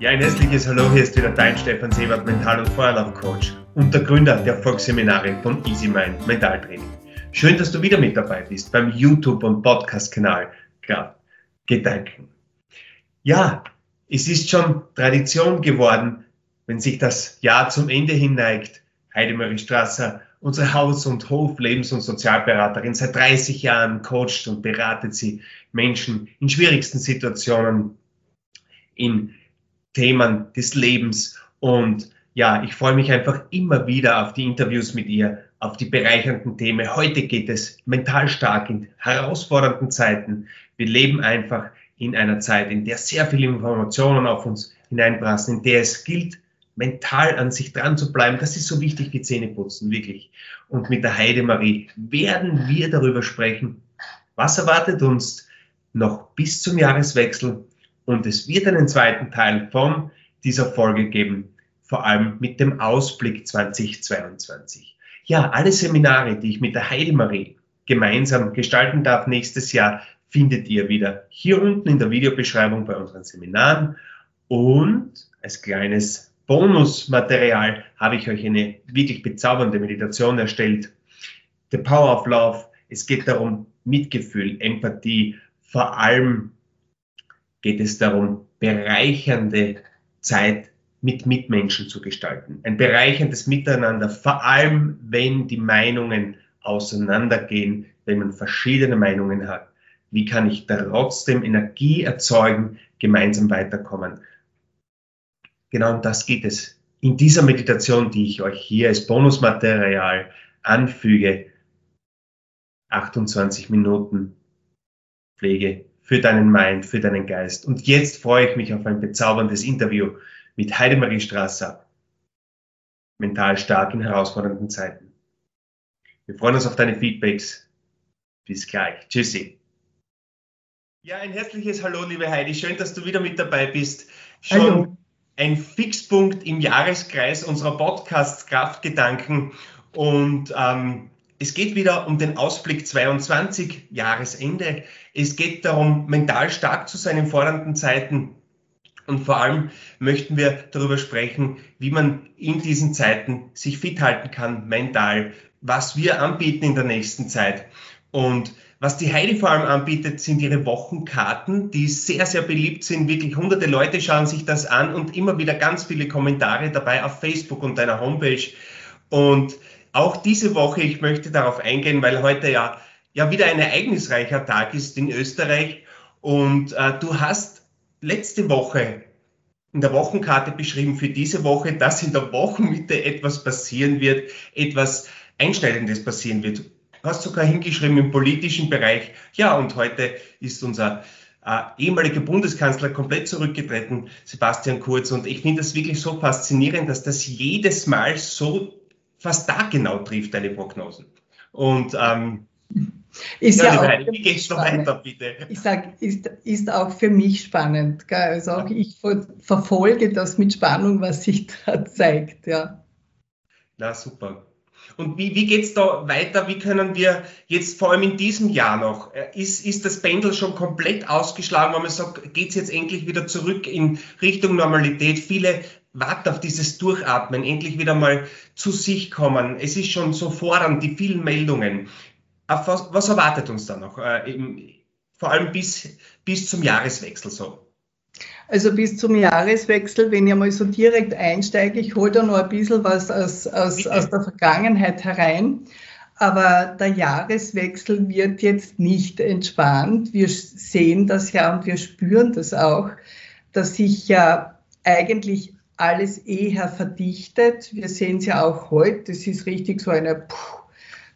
Ja, ein herzliches Hallo, hier ist wieder dein Stefan Sebert, Mental- und Feuerlaufcoach und der Gründer der Erfolgsseminare von Easy Mind Mentaltraining. Schön, dass du wieder mit dabei bist beim YouTube- und Podcast-Kanal Kraft Gedanken. Ja, es ist schon Tradition geworden, wenn sich das Jahr zum Ende hin neigt. Heidemarie Strasser, unsere Haus- und Hof-, Lebens- und Sozialberaterin, seit 30 Jahren coacht und beratet sie Menschen in schwierigsten Situationen, in Themen des Lebens. Und ja, ich freue mich einfach immer wieder auf die Interviews mit ihr, auf die bereichernden Themen. Heute geht es mental stark in herausfordernden Zeiten. Wir leben einfach in einer Zeit, in der sehr viele Informationen auf uns hineinprassen, in der es gilt, mental an sich dran zu bleiben. Das ist so wichtig wie Zähneputzen, wirklich. Und mit der Heidemarie werden wir darüber sprechen, was erwartet uns noch bis zum Jahreswechsel und es wird einen zweiten Teil von dieser Folge geben, vor allem mit dem Ausblick 2022. Ja, alle Seminare, die ich mit der Heidemarie gemeinsam gestalten darf nächstes Jahr, findet ihr wieder hier unten in der Videobeschreibung bei unseren Seminaren. Und als kleines Bonusmaterial habe ich euch eine wirklich bezaubernde Meditation erstellt. The Power of Love. Es geht darum, Mitgefühl, Empathie, vor allem geht es darum, bereichernde Zeit mit Mitmenschen zu gestalten. Ein bereicherndes Miteinander, vor allem wenn die Meinungen auseinandergehen, wenn man verschiedene Meinungen hat. Wie kann ich trotzdem Energie erzeugen, gemeinsam weiterkommen? Genau um das geht es. In dieser Meditation, die ich euch hier als Bonusmaterial anfüge, 28 Minuten Pflege für deinen Mind, für deinen Geist. Und jetzt freue ich mich auf ein bezauberndes Interview mit Heidemarie Strasser. Mental stark in herausfordernden Zeiten. Wir freuen uns auf deine Feedbacks. Bis gleich. Tschüssi. Ja, ein herzliches Hallo, liebe Heidi. Schön, dass du wieder mit dabei bist. Schon Hallo. ein Fixpunkt im Jahreskreis unserer Podcasts Kraftgedanken. Und ähm, es geht wieder um den Ausblick 22, Jahresende. Es geht darum, mental stark zu sein in fordernden Zeiten. Und vor allem möchten wir darüber sprechen, wie man in diesen Zeiten sich fit halten kann, mental, was wir anbieten in der nächsten Zeit. Und was die Heidi vor allem anbietet, sind ihre Wochenkarten, die sehr, sehr beliebt sind. Wirklich hunderte Leute schauen sich das an und immer wieder ganz viele Kommentare dabei auf Facebook und deiner Homepage. Und auch diese Woche, ich möchte darauf eingehen, weil heute ja, ja wieder ein ereignisreicher Tag ist in Österreich. Und äh, du hast letzte Woche in der Wochenkarte beschrieben für diese Woche, dass in der Wochenmitte etwas passieren wird, etwas Einschneidendes passieren wird. Du hast sogar hingeschrieben im politischen Bereich. Ja, und heute ist unser äh, ehemaliger Bundeskanzler komplett zurückgetreten, Sebastian Kurz. Und ich finde das wirklich so faszinierend, dass das jedes Mal so fast da genau trifft, deine Prognosen. Und ähm, ist ja, ja auch wie geht's noch weiter, bitte? Ich sage, ist, ist auch für mich spannend. Gell? Also auch ich ver verfolge das mit Spannung, was sich da zeigt. Ja. Na super. Und wie, wie geht es da weiter? Wie können wir jetzt vor allem in diesem Jahr noch, äh, ist, ist das Pendel schon komplett ausgeschlagen, wenn man sagt, geht es jetzt endlich wieder zurück in Richtung Normalität? Viele warten auf dieses Durchatmen, endlich wieder mal zu sich kommen. Es ist schon so fordernd, die vielen Meldungen. Was, was erwartet uns da noch? Äh, im, vor allem bis, bis zum Jahreswechsel so. Also bis zum Jahreswechsel, wenn ich mal so direkt einsteige, ich hole da noch ein bisschen was aus, aus, aus der Vergangenheit herein. Aber der Jahreswechsel wird jetzt nicht entspannt. Wir sehen das ja und wir spüren das auch, dass sich ja eigentlich alles eher verdichtet. Wir sehen es ja auch heute, das ist richtig so eine,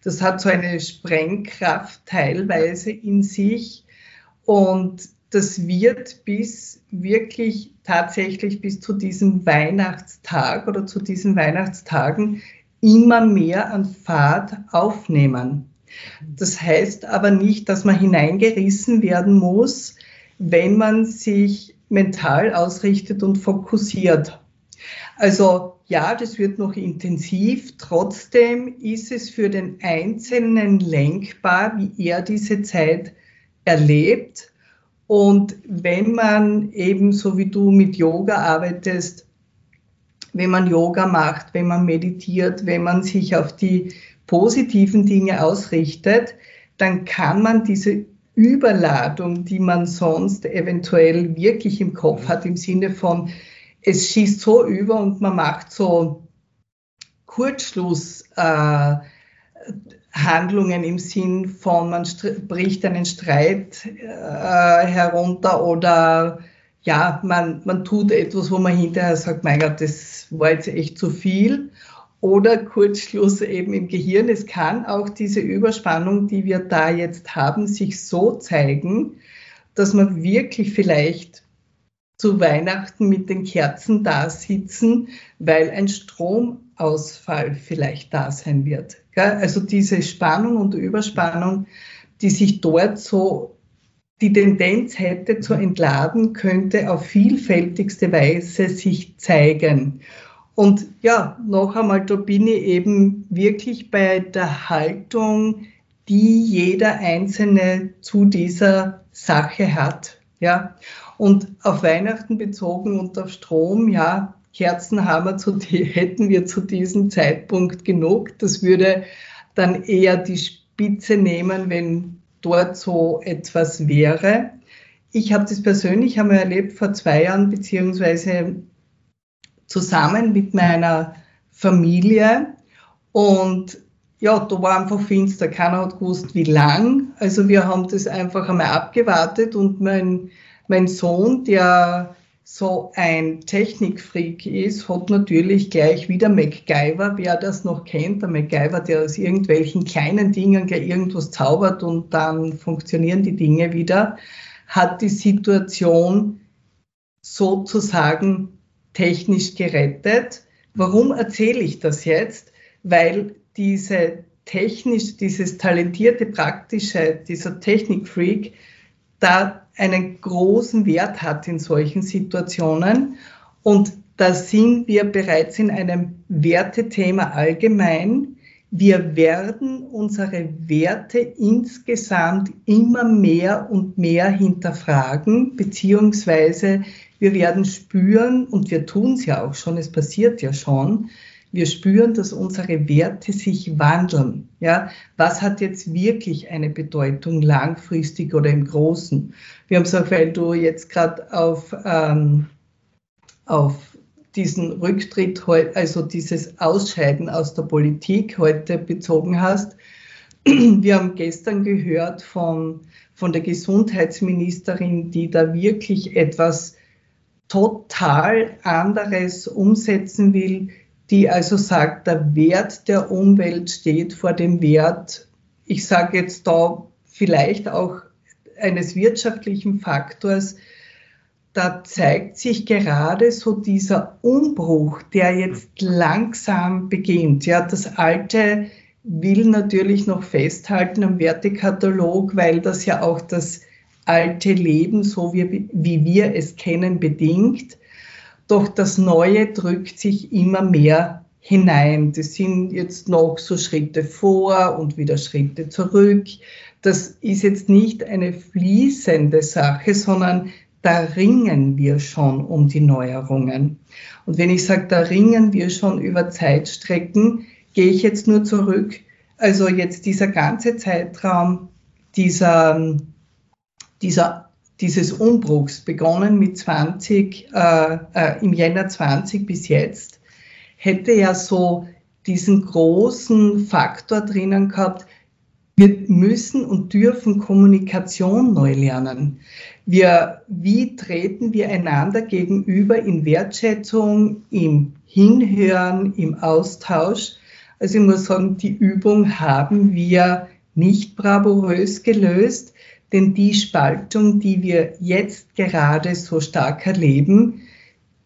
das hat so eine Sprengkraft teilweise in sich und das wird bis wirklich tatsächlich bis zu diesem Weihnachtstag oder zu diesen Weihnachtstagen immer mehr an Fahrt aufnehmen. Das heißt aber nicht, dass man hineingerissen werden muss, wenn man sich mental ausrichtet und fokussiert. Also ja, das wird noch intensiv. Trotzdem ist es für den Einzelnen lenkbar, wie er diese Zeit erlebt Und wenn man eben so wie du mit Yoga arbeitest, wenn man Yoga macht, wenn man meditiert, wenn man sich auf die positiven Dinge ausrichtet, dann kann man diese Überladung, die man sonst eventuell wirklich im Kopf hat, im Sinne von, es schießt so über und man macht so Kurzschlusshandlungen äh, im Sinn von, man bricht einen Streit äh, herunter oder ja, man, man tut etwas, wo man hinterher sagt, mein Gott, das war jetzt echt zu viel oder Kurzschluss eben im Gehirn. Es kann auch diese Überspannung, die wir da jetzt haben, sich so zeigen, dass man wirklich vielleicht zu Weihnachten mit den Kerzen da sitzen, weil ein Stromausfall vielleicht da sein wird. Also diese Spannung und Überspannung, die sich dort so die Tendenz hätte zu entladen, könnte auf vielfältigste Weise sich zeigen. Und ja, noch einmal, da bin ich eben wirklich bei der Haltung, die jeder Einzelne zu dieser Sache hat. Ja, und auf Weihnachten bezogen und auf Strom, ja, Kerzen haben wir zu, hätten wir zu diesem Zeitpunkt genug. Das würde dann eher die Spitze nehmen, wenn dort so etwas wäre. Ich habe das persönlich einmal erlebt vor zwei Jahren, beziehungsweise zusammen mit meiner Familie. Und ja, da war einfach finster. Keiner hat gewusst, wie lang. Also wir haben das einfach einmal abgewartet und mein, mein Sohn, der so ein Technikfreak ist, hat natürlich gleich wieder MacGyver, wer das noch kennt, der MacGyver, der aus irgendwelchen kleinen Dingen gleich irgendwas zaubert und dann funktionieren die Dinge wieder, hat die Situation sozusagen technisch gerettet. Warum erzähle ich das jetzt? Weil diese technisch, dieses talentierte, praktische, dieser Technikfreak da einen großen Wert hat in solchen Situationen. Und da sind wir bereits in einem Wertethema allgemein. Wir werden unsere Werte insgesamt immer mehr und mehr hinterfragen, beziehungsweise wir werden spüren, und wir tun es ja auch schon, es passiert ja schon, wir spüren, dass unsere Werte sich wandeln. Ja, was hat jetzt wirklich eine Bedeutung langfristig oder im Großen? Wir haben gesagt, weil du jetzt gerade auf, ähm, auf diesen Rücktritt, also dieses Ausscheiden aus der Politik heute bezogen hast. Wir haben gestern gehört von, von der Gesundheitsministerin, die da wirklich etwas total anderes umsetzen will, die also sagt, der Wert der Umwelt steht vor dem Wert, ich sage jetzt da vielleicht auch eines wirtschaftlichen Faktors, da zeigt sich gerade so dieser Umbruch, der jetzt langsam beginnt. Ja, das Alte will natürlich noch festhalten am Wertekatalog, weil das ja auch das alte Leben, so wie, wie wir es kennen, bedingt. Doch das Neue drückt sich immer mehr hinein. Das sind jetzt noch so Schritte vor und wieder Schritte zurück. Das ist jetzt nicht eine fließende Sache, sondern da ringen wir schon um die Neuerungen. Und wenn ich sage, da ringen wir schon über Zeitstrecken, gehe ich jetzt nur zurück. Also jetzt dieser ganze Zeitraum dieser dieser, dieses Umbruchs, begonnen mit 20, äh, äh, im Jänner 20 bis jetzt, hätte ja so diesen großen Faktor drinnen gehabt, wir müssen und dürfen Kommunikation neu lernen. Wir, wie treten wir einander gegenüber in Wertschätzung, im Hinhören, im Austausch? Also ich muss sagen, die Übung haben wir nicht bravourös gelöst, denn die Spaltung, die wir jetzt gerade so stark erleben,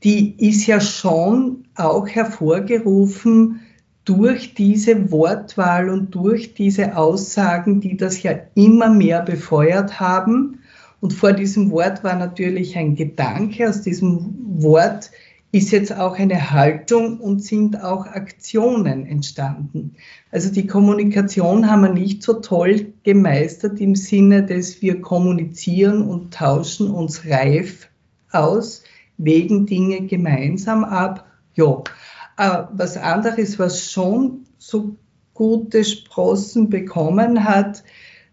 die ist ja schon auch hervorgerufen durch diese Wortwahl und durch diese Aussagen, die das ja immer mehr befeuert haben. Und vor diesem Wort war natürlich ein Gedanke. Aus diesem Wort ist jetzt auch eine Haltung und sind auch Aktionen entstanden. Also die Kommunikation haben wir nicht so toll gemeistert im Sinne, dass wir kommunizieren und tauschen uns reif aus, wägen Dinge gemeinsam ab. Ja, aber was anderes, was schon so gute Sprossen bekommen hat,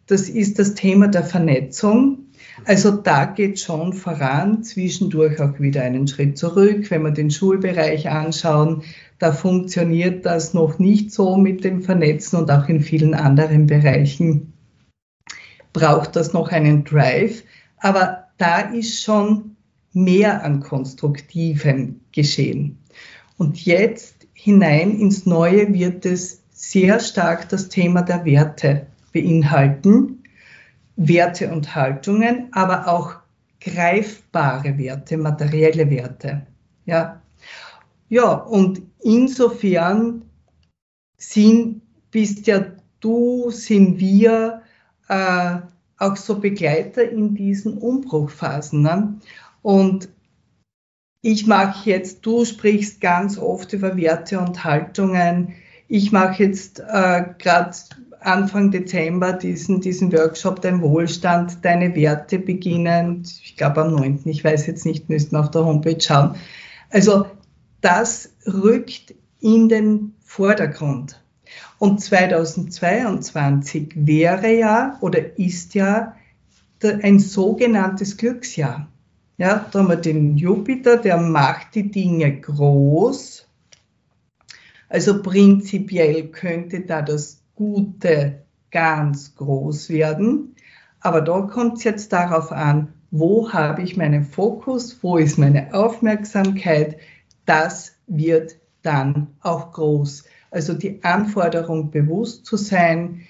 das ist das Thema der Vernetzung. Also da geht schon voran, zwischendurch auch wieder einen Schritt zurück. Wenn wir den Schulbereich anschauen, da funktioniert das noch nicht so mit dem Vernetzen und auch in vielen anderen Bereichen braucht das noch einen Drive. Aber da ist schon mehr an Konstruktivem geschehen. Und jetzt hinein ins Neue wird es sehr stark das Thema der Werte beinhalten. Werte und Haltungen, aber auch greifbare Werte, materielle Werte. Ja, ja und insofern sind, bist ja du, sind wir äh, auch so Begleiter in diesen Umbruchphasen. Ne? Und ich mache jetzt, du sprichst ganz oft über Werte und Haltungen. Ich mache jetzt äh, gerade Anfang Dezember diesen, diesen Workshop Dein Wohlstand, deine Werte beginnen. Ich glaube am 9. Ich weiß jetzt nicht, müssten auf der Homepage schauen. Also das rückt in den Vordergrund. Und 2022 wäre ja oder ist ja ein sogenanntes Glücksjahr. Ja, da haben wir den Jupiter, der macht die Dinge groß. Also prinzipiell könnte da das Gute ganz groß werden. Aber da kommt es jetzt darauf an, wo habe ich meinen Fokus, wo ist meine Aufmerksamkeit. Das wird dann auch groß. Also die Anforderung, bewusst zu sein,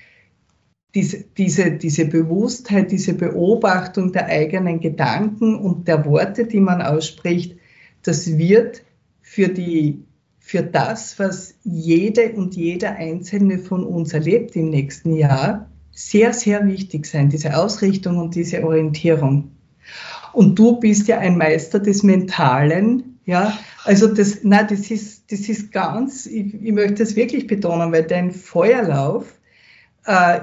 diese, diese, diese Bewusstheit, diese Beobachtung der eigenen Gedanken und der Worte, die man ausspricht, das wird für die für das, was jede und jeder einzelne von uns erlebt im nächsten Jahr, sehr, sehr wichtig sein, diese Ausrichtung und diese Orientierung. Und du bist ja ein Meister des Mentalen, ja, also das, na, das ist, das ist ganz, ich, ich möchte das wirklich betonen, weil dein Feuerlauf, äh,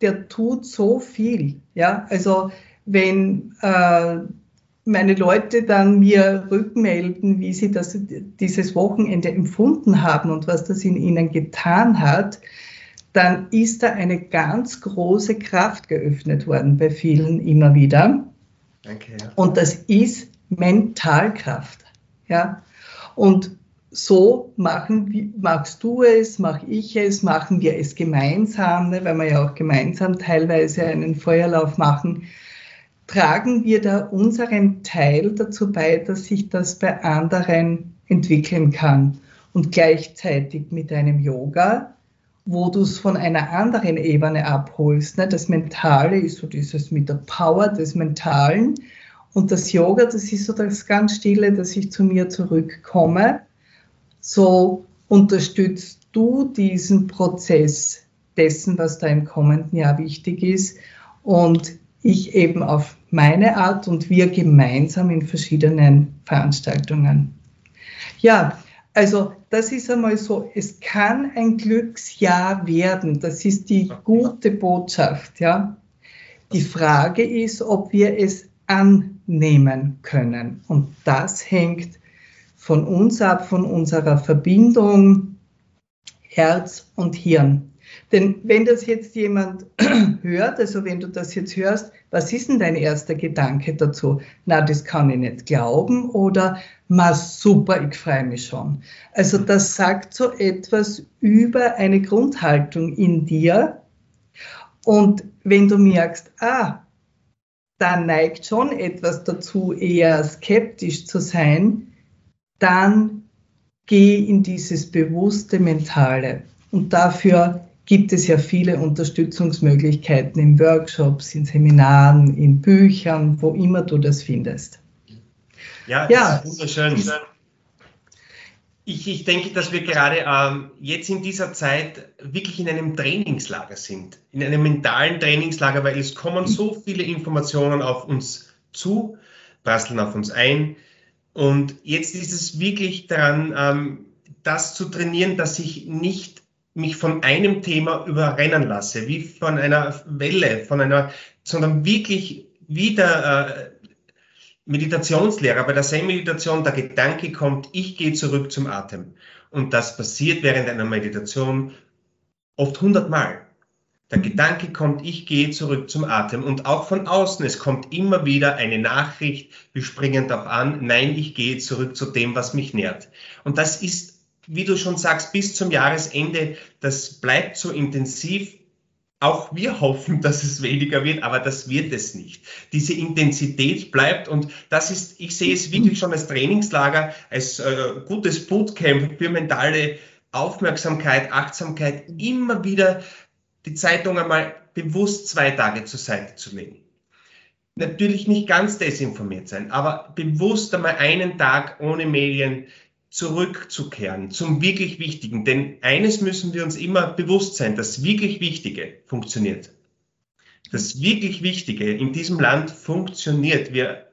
der tut so viel, ja, also wenn äh, meine Leute dann mir rückmelden, wie sie das, dieses Wochenende empfunden haben und was das in ihnen getan hat, dann ist da eine ganz große Kraft geöffnet worden bei vielen immer wieder. Ja. Und das ist Mentalkraft. Ja? Und so machen, machst du es, mache ich es, machen wir es gemeinsam, ne, weil wir ja auch gemeinsam teilweise einen Feuerlauf machen tragen wir da unseren Teil dazu bei, dass sich das bei anderen entwickeln kann. Und gleichzeitig mit einem Yoga, wo du es von einer anderen Ebene abholst. Ne? Das Mentale ist so dieses mit der Power des Mentalen. Und das Yoga, das ist so das ganz Stille, dass ich zu mir zurückkomme. So unterstützt du diesen Prozess dessen, was da im kommenden Jahr wichtig ist. Und ich eben auf meine Art und wir gemeinsam in verschiedenen Veranstaltungen. Ja, also das ist einmal so, es kann ein Glücksjahr werden. Das ist die gute Botschaft, ja. Die Frage ist, ob wir es annehmen können. Und das hängt von uns ab, von unserer Verbindung Herz und Hirn. Denn wenn das jetzt jemand hört, also wenn du das jetzt hörst, was ist denn dein erster Gedanke dazu? Na, das kann ich nicht glauben oder ma super, ich freue mich schon. Also das sagt so etwas über eine Grundhaltung in dir. Und wenn du merkst, ah, da neigt schon etwas dazu, eher skeptisch zu sein, dann geh in dieses bewusste Mentale. Und dafür gibt es ja viele Unterstützungsmöglichkeiten in Workshops, in Seminaren, in Büchern, wo immer du das findest. Ja, ja. wunderschön. Ich, ich denke, dass wir gerade ähm, jetzt in dieser Zeit wirklich in einem Trainingslager sind, in einem mentalen Trainingslager, weil es kommen so viele Informationen auf uns zu, prasseln auf uns ein. Und jetzt ist es wirklich daran, ähm, das zu trainieren, dass ich nicht mich von einem Thema überrennen lasse, wie von einer Welle, von einer, sondern wirklich wie der äh, Meditationslehrer bei der Zen-Meditation, der Gedanke kommt, ich gehe zurück zum Atem. Und das passiert während einer Meditation oft hundertmal. Der Gedanke kommt, ich gehe zurück zum Atem. Und auch von außen, es kommt immer wieder eine Nachricht, wir springen darauf an, nein, ich gehe zurück zu dem, was mich nährt. Und das ist wie du schon sagst, bis zum Jahresende, das bleibt so intensiv. Auch wir hoffen, dass es weniger wird, aber das wird es nicht. Diese Intensität bleibt und das ist, ich sehe es wirklich schon als Trainingslager, als äh, gutes Bootcamp für mentale Aufmerksamkeit, Achtsamkeit, immer wieder die Zeitung einmal bewusst zwei Tage zur Seite zu legen. Natürlich nicht ganz desinformiert sein, aber bewusst einmal einen Tag ohne Medien, zurückzukehren zum wirklich Wichtigen. Denn eines müssen wir uns immer bewusst sein, das wirklich Wichtige funktioniert. Das wirklich Wichtige in diesem Land funktioniert. Wir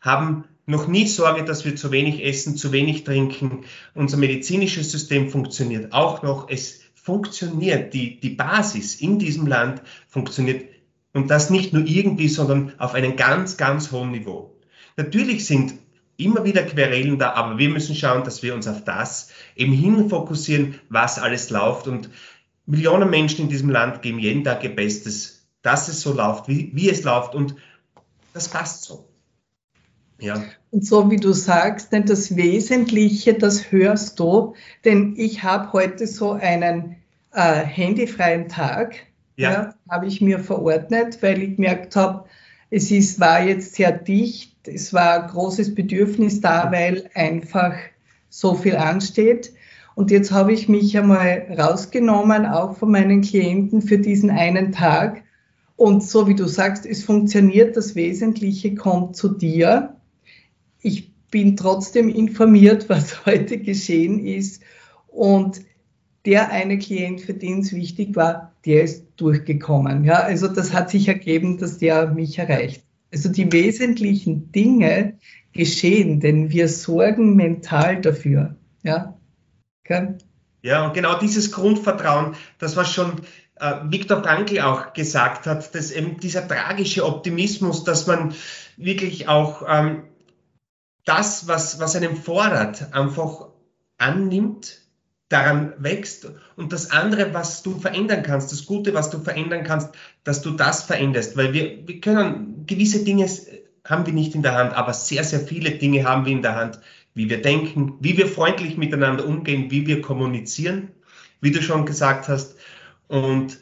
haben noch nie Sorge, dass wir zu wenig essen, zu wenig trinken. Unser medizinisches System funktioniert auch noch. Es funktioniert. Die, die Basis in diesem Land funktioniert. Und das nicht nur irgendwie, sondern auf einem ganz, ganz hohen Niveau. Natürlich sind immer wieder Querelen da, aber wir müssen schauen, dass wir uns auf das eben hin fokussieren, was alles läuft. Und Millionen Menschen in diesem Land geben jeden Tag ihr Bestes, dass es so läuft, wie, wie es läuft. Und das passt so. Ja. Und so wie du sagst, denn das Wesentliche, das hörst du, denn ich habe heute so einen äh, handyfreien Tag, ja. ja habe ich mir verordnet, weil ich gemerkt habe, es ist, war jetzt sehr dicht es war ein großes Bedürfnis da, weil einfach so viel ansteht. Und jetzt habe ich mich einmal rausgenommen, auch von meinen Klienten für diesen einen Tag. Und so wie du sagst, es funktioniert, das Wesentliche kommt zu dir. Ich bin trotzdem informiert, was heute geschehen ist. Und der eine Klient, für den es wichtig war, der ist durchgekommen. Ja, also das hat sich ergeben, dass der mich erreicht. Also die wesentlichen Dinge geschehen, denn wir sorgen mental dafür. Ja, okay. ja und genau dieses Grundvertrauen, das was schon äh, Viktor Frankl auch gesagt hat, dass eben dieser tragische Optimismus, dass man wirklich auch ähm, das, was, was einem fordert, einfach annimmt daran wächst und das andere, was du verändern kannst, das Gute, was du verändern kannst, dass du das veränderst, weil wir, wir können gewisse Dinge haben wir nicht in der Hand, aber sehr, sehr viele Dinge haben wir in der Hand, wie wir denken, wie wir freundlich miteinander umgehen, wie wir kommunizieren, wie du schon gesagt hast. Und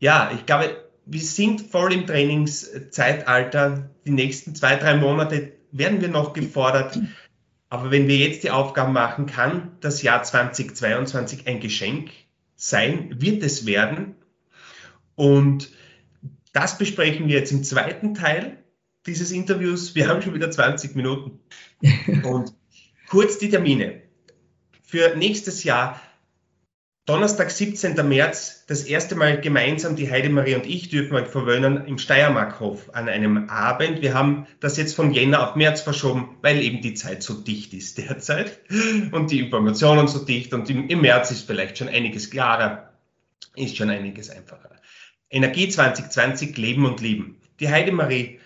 ja, ich glaube, wir sind voll im Trainingszeitalter. Die nächsten zwei, drei Monate werden wir noch gefordert. Aber wenn wir jetzt die Aufgaben machen, kann das Jahr 2022 ein Geschenk sein, wird es werden. Und das besprechen wir jetzt im zweiten Teil dieses Interviews. Wir haben schon wieder 20 Minuten. Und kurz die Termine. Für nächstes Jahr Donnerstag, 17. März, das erste Mal gemeinsam, die Heidemarie und ich dürfen euch verwöhnen im Steiermarkhof an einem Abend. Wir haben das jetzt von Jänner auf März verschoben, weil eben die Zeit so dicht ist derzeit und die Informationen so dicht und im, im März ist vielleicht schon einiges klarer, ist schon einiges einfacher. Energie 2020, Leben und Lieben. Die Heidemarie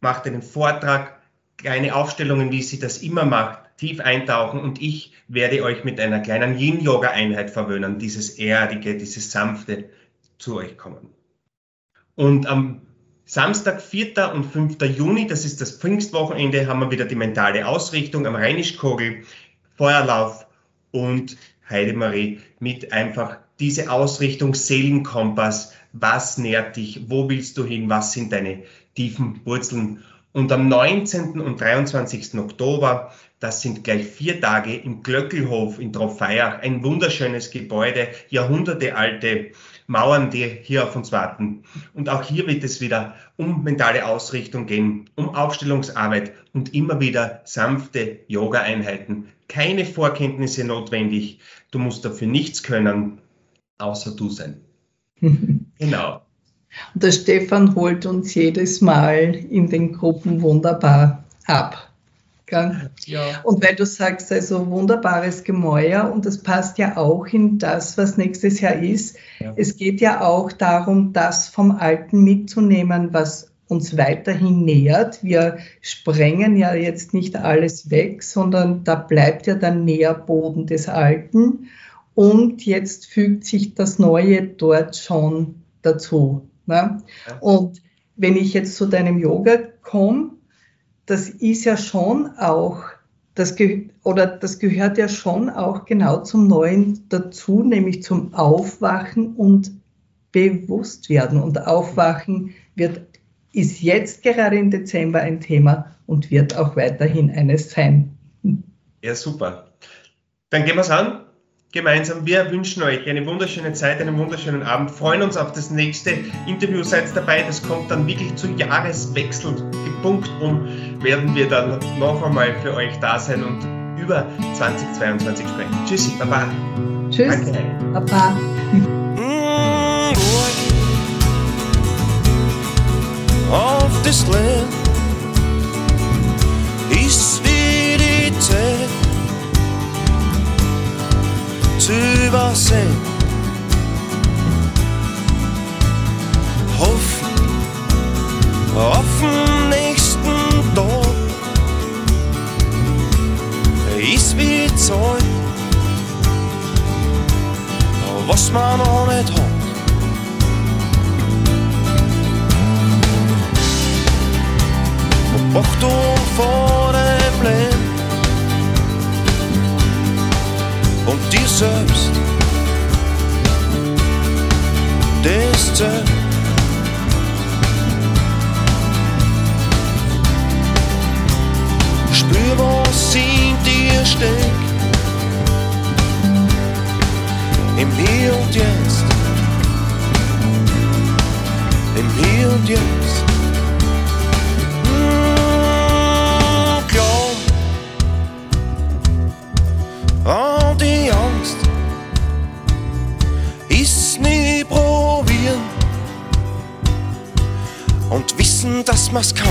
macht einen Vortrag, kleine Aufstellungen, wie sie das immer macht tief eintauchen und ich werde euch mit einer kleinen Yin-Yoga-Einheit verwöhnen, dieses Erdige, dieses Sanfte zu euch kommen. Und am Samstag, 4. und 5. Juni, das ist das Pfingstwochenende, haben wir wieder die mentale Ausrichtung am Rheinischkogel, Feuerlauf und Heidemarie mit einfach diese Ausrichtung Seelenkompass. Was nährt dich? Wo willst du hin? Was sind deine tiefen Wurzeln? Und am 19. und 23. Oktober, das sind gleich vier Tage im Glöckelhof in Trofeiach, ein wunderschönes Gebäude, jahrhundertealte Mauern, die hier auf uns warten. Und auch hier wird es wieder um mentale Ausrichtung gehen, um Aufstellungsarbeit und immer wieder sanfte Yoga-Einheiten. Keine Vorkenntnisse notwendig. Du musst dafür nichts können, außer du sein. genau. Und der Stefan holt uns jedes Mal in den Gruppen wunderbar ab. Ja. Und weil du sagst, also wunderbares Gemäuer und das passt ja auch in das, was nächstes Jahr ist. Ja. Es geht ja auch darum, das vom Alten mitzunehmen, was uns weiterhin nähert. Wir sprengen ja jetzt nicht alles weg, sondern da bleibt ja der Nährboden des Alten. Und jetzt fügt sich das Neue dort schon dazu. Ne? Und wenn ich jetzt zu deinem Yoga komme, das ist ja schon auch, das oder das gehört ja schon auch genau zum Neuen dazu, nämlich zum Aufwachen und Bewusstwerden. Und Aufwachen wird, ist jetzt gerade im Dezember ein Thema und wird auch weiterhin eines sein. Ja, super. Dann gehen wir es an gemeinsam. Wir wünschen euch eine wunderschöne Zeit, einen wunderschönen Abend, freuen uns auf das nächste Interview. Seid dabei, das kommt dann wirklich zu Jahreswechsel. Punkt um werden wir dann noch einmal für euch da sein und über 2022 sprechen. Tschüssi, Baba. Tschüss, Danke. Baba. Auf das Land übersehen. Hoffen auf den nächsten Tag ist wie Zeit, was man noch nicht hat. Achtung vor dem Leben. Und dir selbst. Zeit. Spür, was in dir steckt. Im Hier und Jetzt. Im Hier und Jetzt. Wissen, dass man's kann.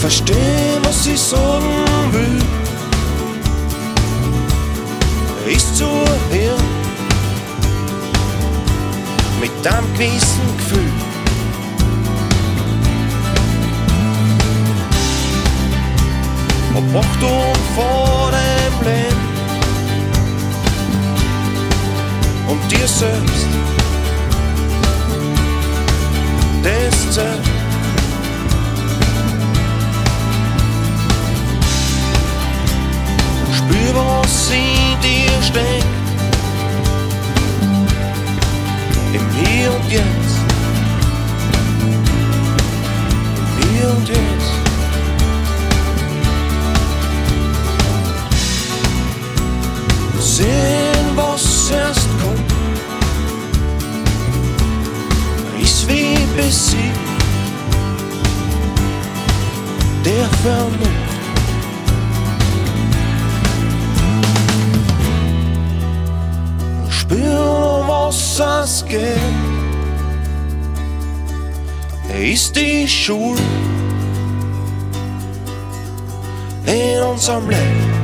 Verstehen, was ich sagen will, ist zu hören mit einem gewissen Gefühl. Besiegt der Vernunft. Spür, was es geht, ist die Schule in unserem Leben.